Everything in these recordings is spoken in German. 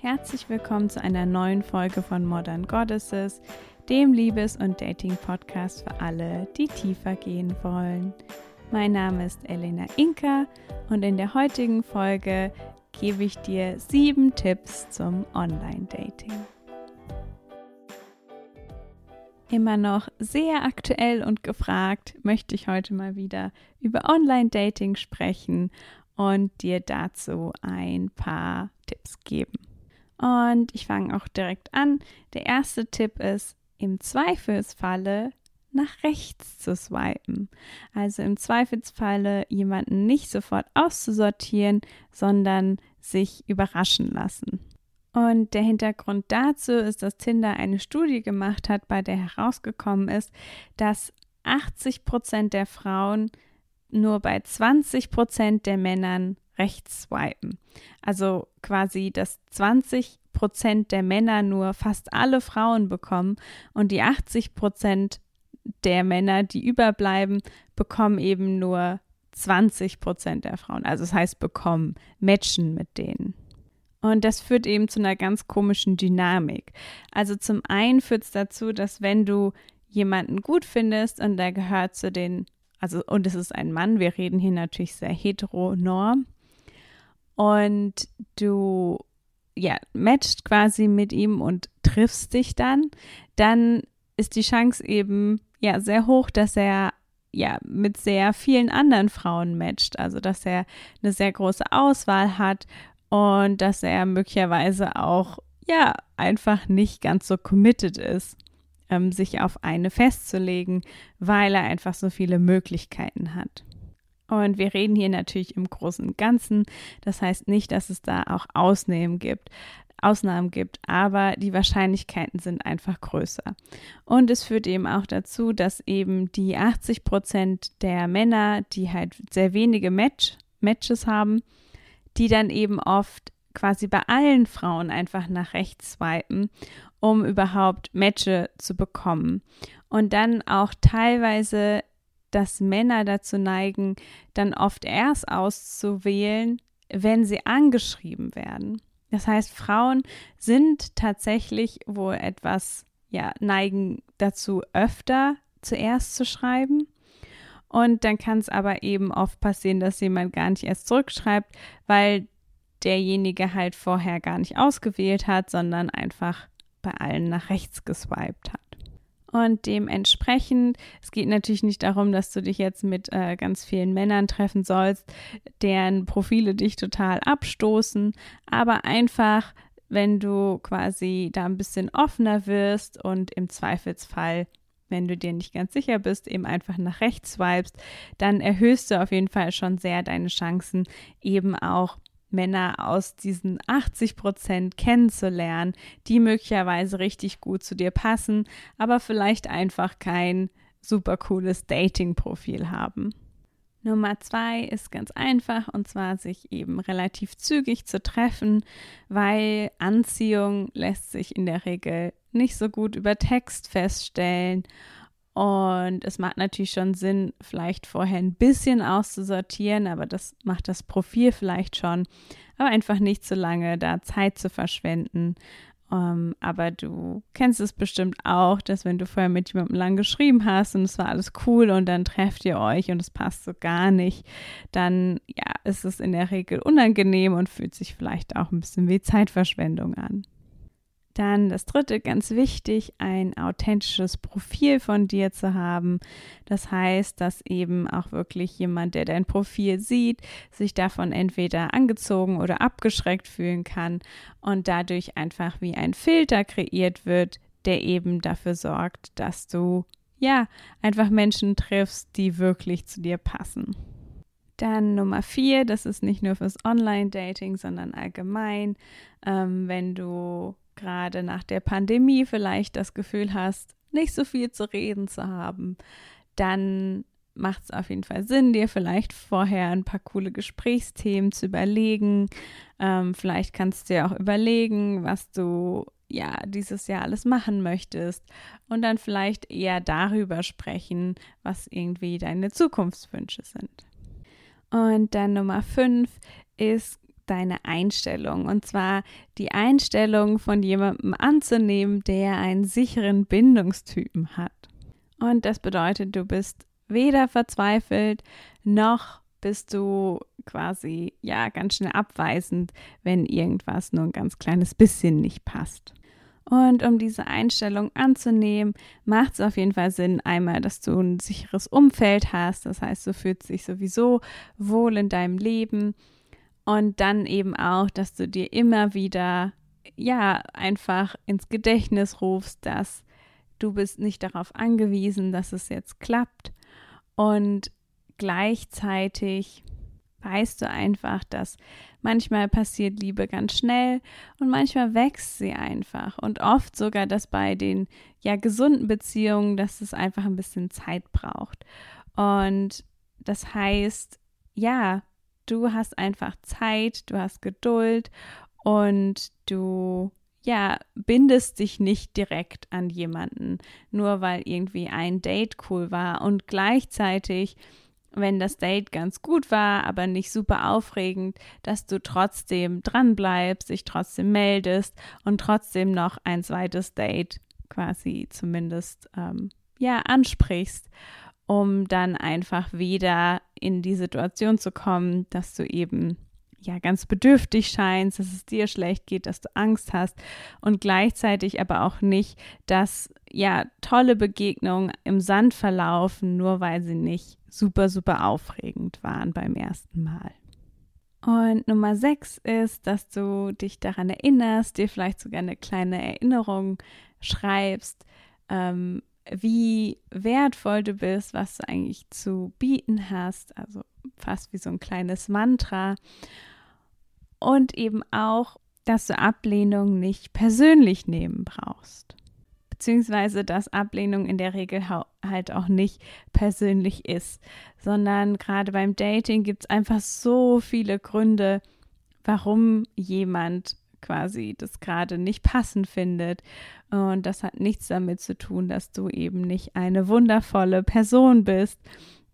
Herzlich willkommen zu einer neuen Folge von Modern Goddesses, dem Liebes- und Dating-Podcast für alle, die tiefer gehen wollen. Mein Name ist Elena Inka und in der heutigen Folge gebe ich dir sieben Tipps zum Online-Dating. Immer noch sehr aktuell und gefragt möchte ich heute mal wieder über Online-Dating sprechen und dir dazu ein paar Tipps geben. Und ich fange auch direkt an. Der erste Tipp ist, im Zweifelsfalle nach rechts zu swipen. Also im Zweifelsfalle jemanden nicht sofort auszusortieren, sondern sich überraschen lassen. Und der Hintergrund dazu ist, dass Tinder eine Studie gemacht hat, bei der herausgekommen ist, dass 80 Prozent der Frauen nur bei 20 Prozent der Männern rechts swipen. Also quasi, dass 20 Prozent der Männer nur fast alle Frauen bekommen und die 80 Prozent der Männer, die überbleiben, bekommen eben nur 20 Prozent der Frauen. Also das heißt, bekommen, matchen mit denen. Und das führt eben zu einer ganz komischen Dynamik. Also zum einen führt es dazu, dass wenn du jemanden gut findest und der gehört zu den, also und es ist ein Mann, wir reden hier natürlich sehr heteronorm, und du ja, matcht quasi mit ihm und triffst dich dann, dann ist die Chance eben ja sehr hoch, dass er ja mit sehr vielen anderen Frauen matcht, also dass er eine sehr große Auswahl hat und dass er möglicherweise auch ja einfach nicht ganz so committed ist, ähm, sich auf eine festzulegen, weil er einfach so viele Möglichkeiten hat. Und wir reden hier natürlich im Großen und Ganzen. Das heißt nicht, dass es da auch Ausnahmen gibt. Ausnahmen gibt, aber die Wahrscheinlichkeiten sind einfach größer. Und es führt eben auch dazu, dass eben die 80 Prozent der Männer, die halt sehr wenige Match, Matches haben, die dann eben oft quasi bei allen Frauen einfach nach rechts swipen, um überhaupt Matches zu bekommen. Und dann auch teilweise dass Männer dazu neigen, dann oft erst auszuwählen, wenn sie angeschrieben werden. Das heißt, Frauen sind tatsächlich wohl etwas, ja, neigen dazu, öfter zuerst zu schreiben. Und dann kann es aber eben oft passieren, dass jemand gar nicht erst zurückschreibt, weil derjenige halt vorher gar nicht ausgewählt hat, sondern einfach bei allen nach rechts geswiped hat. Und dementsprechend, es geht natürlich nicht darum, dass du dich jetzt mit äh, ganz vielen Männern treffen sollst, deren Profile dich total abstoßen, aber einfach, wenn du quasi da ein bisschen offener wirst und im Zweifelsfall wenn du dir nicht ganz sicher bist, eben einfach nach rechts swipest, dann erhöhst du auf jeden Fall schon sehr deine Chancen, eben auch Männer aus diesen 80 Prozent kennenzulernen, die möglicherweise richtig gut zu dir passen, aber vielleicht einfach kein super cooles Dating-Profil haben. Nummer zwei ist ganz einfach und zwar sich eben relativ zügig zu treffen, weil Anziehung lässt sich in der Regel nicht so gut über Text feststellen und es macht natürlich schon Sinn, vielleicht vorher ein bisschen auszusortieren, aber das macht das Profil vielleicht schon. Aber einfach nicht zu lange da Zeit zu verschwenden. Um, ähm, aber du kennst es bestimmt auch, dass wenn du vorher mit jemandem lang geschrieben hast und es war alles cool und dann trefft ihr euch und es passt so gar nicht, dann ja, ist es in der Regel unangenehm und fühlt sich vielleicht auch ein bisschen wie Zeitverschwendung an. Dann das dritte, ganz wichtig, ein authentisches Profil von dir zu haben. Das heißt, dass eben auch wirklich jemand, der dein Profil sieht, sich davon entweder angezogen oder abgeschreckt fühlen kann und dadurch einfach wie ein Filter kreiert wird, der eben dafür sorgt, dass du ja einfach Menschen triffst, die wirklich zu dir passen. Dann Nummer vier, das ist nicht nur fürs Online-Dating, sondern allgemein, ähm, wenn du gerade nach der Pandemie vielleicht das Gefühl hast, nicht so viel zu reden zu haben, dann macht es auf jeden Fall Sinn, dir vielleicht vorher ein paar coole Gesprächsthemen zu überlegen. Ähm, vielleicht kannst du dir auch überlegen, was du ja dieses Jahr alles machen möchtest und dann vielleicht eher darüber sprechen, was irgendwie deine Zukunftswünsche sind. Und dann Nummer fünf ist deine Einstellung. Und zwar die Einstellung von jemandem anzunehmen, der einen sicheren Bindungstypen hat. Und das bedeutet, du bist weder verzweifelt noch bist du quasi ja ganz schnell abweisend, wenn irgendwas nur ein ganz kleines bisschen nicht passt. Und um diese Einstellung anzunehmen, macht es auf jeden Fall Sinn, einmal, dass du ein sicheres Umfeld hast. Das heißt, du fühlst dich sowieso wohl in deinem Leben. Und dann eben auch, dass du dir immer wieder, ja, einfach ins Gedächtnis rufst, dass du bist nicht darauf angewiesen, dass es jetzt klappt. Und gleichzeitig weißt du einfach, dass manchmal passiert Liebe ganz schnell und manchmal wächst sie einfach. Und oft sogar, dass bei den ja gesunden Beziehungen, dass es einfach ein bisschen Zeit braucht. Und das heißt, ja, du hast einfach Zeit, du hast Geduld und du ja, bindest dich nicht direkt an jemanden, nur weil irgendwie ein Date cool war. Und gleichzeitig wenn das Date ganz gut war, aber nicht super aufregend, dass du trotzdem dran bleibst, dich trotzdem meldest und trotzdem noch ein zweites Date quasi zumindest ähm, ja ansprichst, um dann einfach wieder in die Situation zu kommen, dass du eben ja ganz bedürftig scheinst, dass es dir schlecht geht, dass du Angst hast und gleichzeitig aber auch nicht, dass ja tolle Begegnungen im Sand verlaufen, nur weil sie nicht super, super aufregend waren beim ersten Mal. Und Nummer sechs ist, dass du dich daran erinnerst, dir vielleicht sogar eine kleine Erinnerung schreibst, ähm, wie wertvoll du bist, was du eigentlich zu bieten hast, also fast wie so ein kleines Mantra. Und eben auch, dass du Ablehnung nicht persönlich nehmen brauchst. Beziehungsweise dass Ablehnung in der Regel halt auch nicht persönlich ist, sondern gerade beim Dating gibt es einfach so viele Gründe, warum jemand quasi das gerade nicht passend findet. Und das hat nichts damit zu tun, dass du eben nicht eine wundervolle Person bist,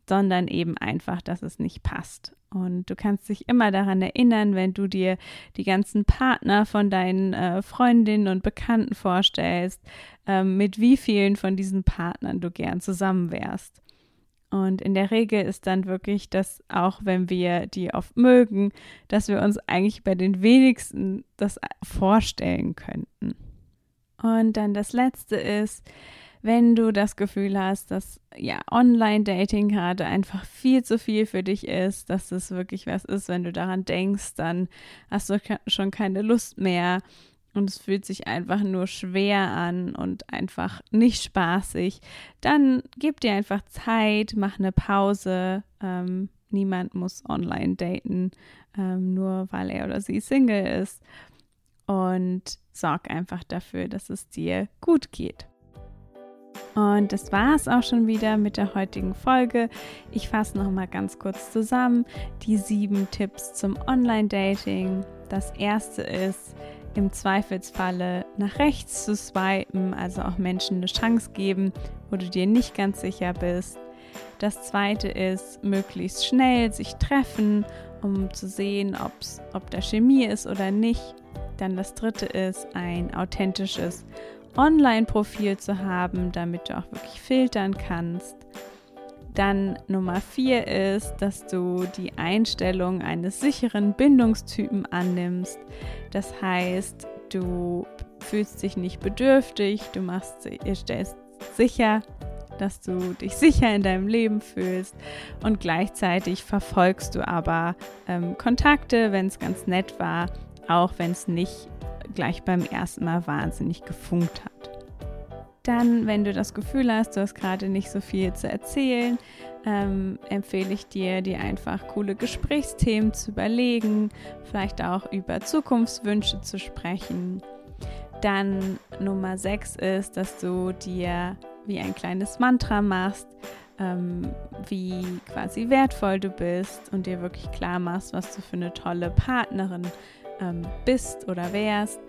sondern eben einfach, dass es nicht passt. Und du kannst dich immer daran erinnern, wenn du dir die ganzen Partner von deinen äh, Freundinnen und Bekannten vorstellst, äh, mit wie vielen von diesen Partnern du gern zusammen wärst. Und in der Regel ist dann wirklich das, auch wenn wir die oft mögen, dass wir uns eigentlich bei den wenigsten das vorstellen könnten. Und dann das letzte ist, wenn du das Gefühl hast, dass ja Online-Dating gerade einfach viel zu viel für dich ist, dass es wirklich was ist, wenn du daran denkst, dann hast du schon keine Lust mehr und es fühlt sich einfach nur schwer an und einfach nicht spaßig, dann gib dir einfach Zeit, mach eine Pause. Ähm, niemand muss online daten, ähm, nur weil er oder sie Single ist. Und sorg einfach dafür, dass es dir gut geht. Und das war es auch schon wieder mit der heutigen Folge. Ich fasse noch mal ganz kurz zusammen die sieben Tipps zum Online-Dating. Das erste ist, im Zweifelsfalle nach rechts zu swipen, also auch Menschen eine Chance geben, wo du dir nicht ganz sicher bist. Das zweite ist, möglichst schnell sich treffen, um zu sehen, ob's, ob da Chemie ist oder nicht. Dann das dritte ist, ein authentisches Online-Profil zu haben, damit du auch wirklich filtern kannst. Dann Nummer vier ist, dass du die Einstellung eines sicheren Bindungstypen annimmst. Das heißt, du fühlst dich nicht bedürftig, du machst, stellst sicher, dass du dich sicher in deinem Leben fühlst und gleichzeitig verfolgst du aber ähm, Kontakte, wenn es ganz nett war, auch wenn es nicht gleich beim ersten Mal wahnsinnig gefunkt hat. Dann, wenn du das Gefühl hast, du hast gerade nicht so viel zu erzählen, ähm, empfehle ich dir, dir einfach coole Gesprächsthemen zu überlegen, vielleicht auch über Zukunftswünsche zu sprechen. Dann Nummer 6 ist, dass du dir wie ein kleines Mantra machst, ähm, wie quasi wertvoll du bist und dir wirklich klar machst, was du für eine tolle Partnerin ähm, bist oder wärst.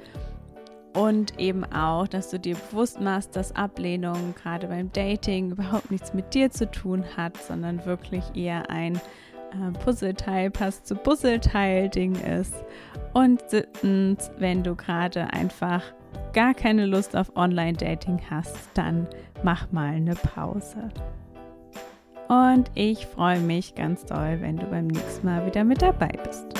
Und eben auch, dass du dir bewusst machst, dass Ablehnung gerade beim Dating überhaupt nichts mit dir zu tun hat, sondern wirklich eher ein äh, Puzzleteil passt zu Puzzleteil-Ding ist. Und siebtens, wenn du gerade einfach gar keine Lust auf Online-Dating hast, dann mach mal eine Pause. Und ich freue mich ganz doll, wenn du beim nächsten Mal wieder mit dabei bist.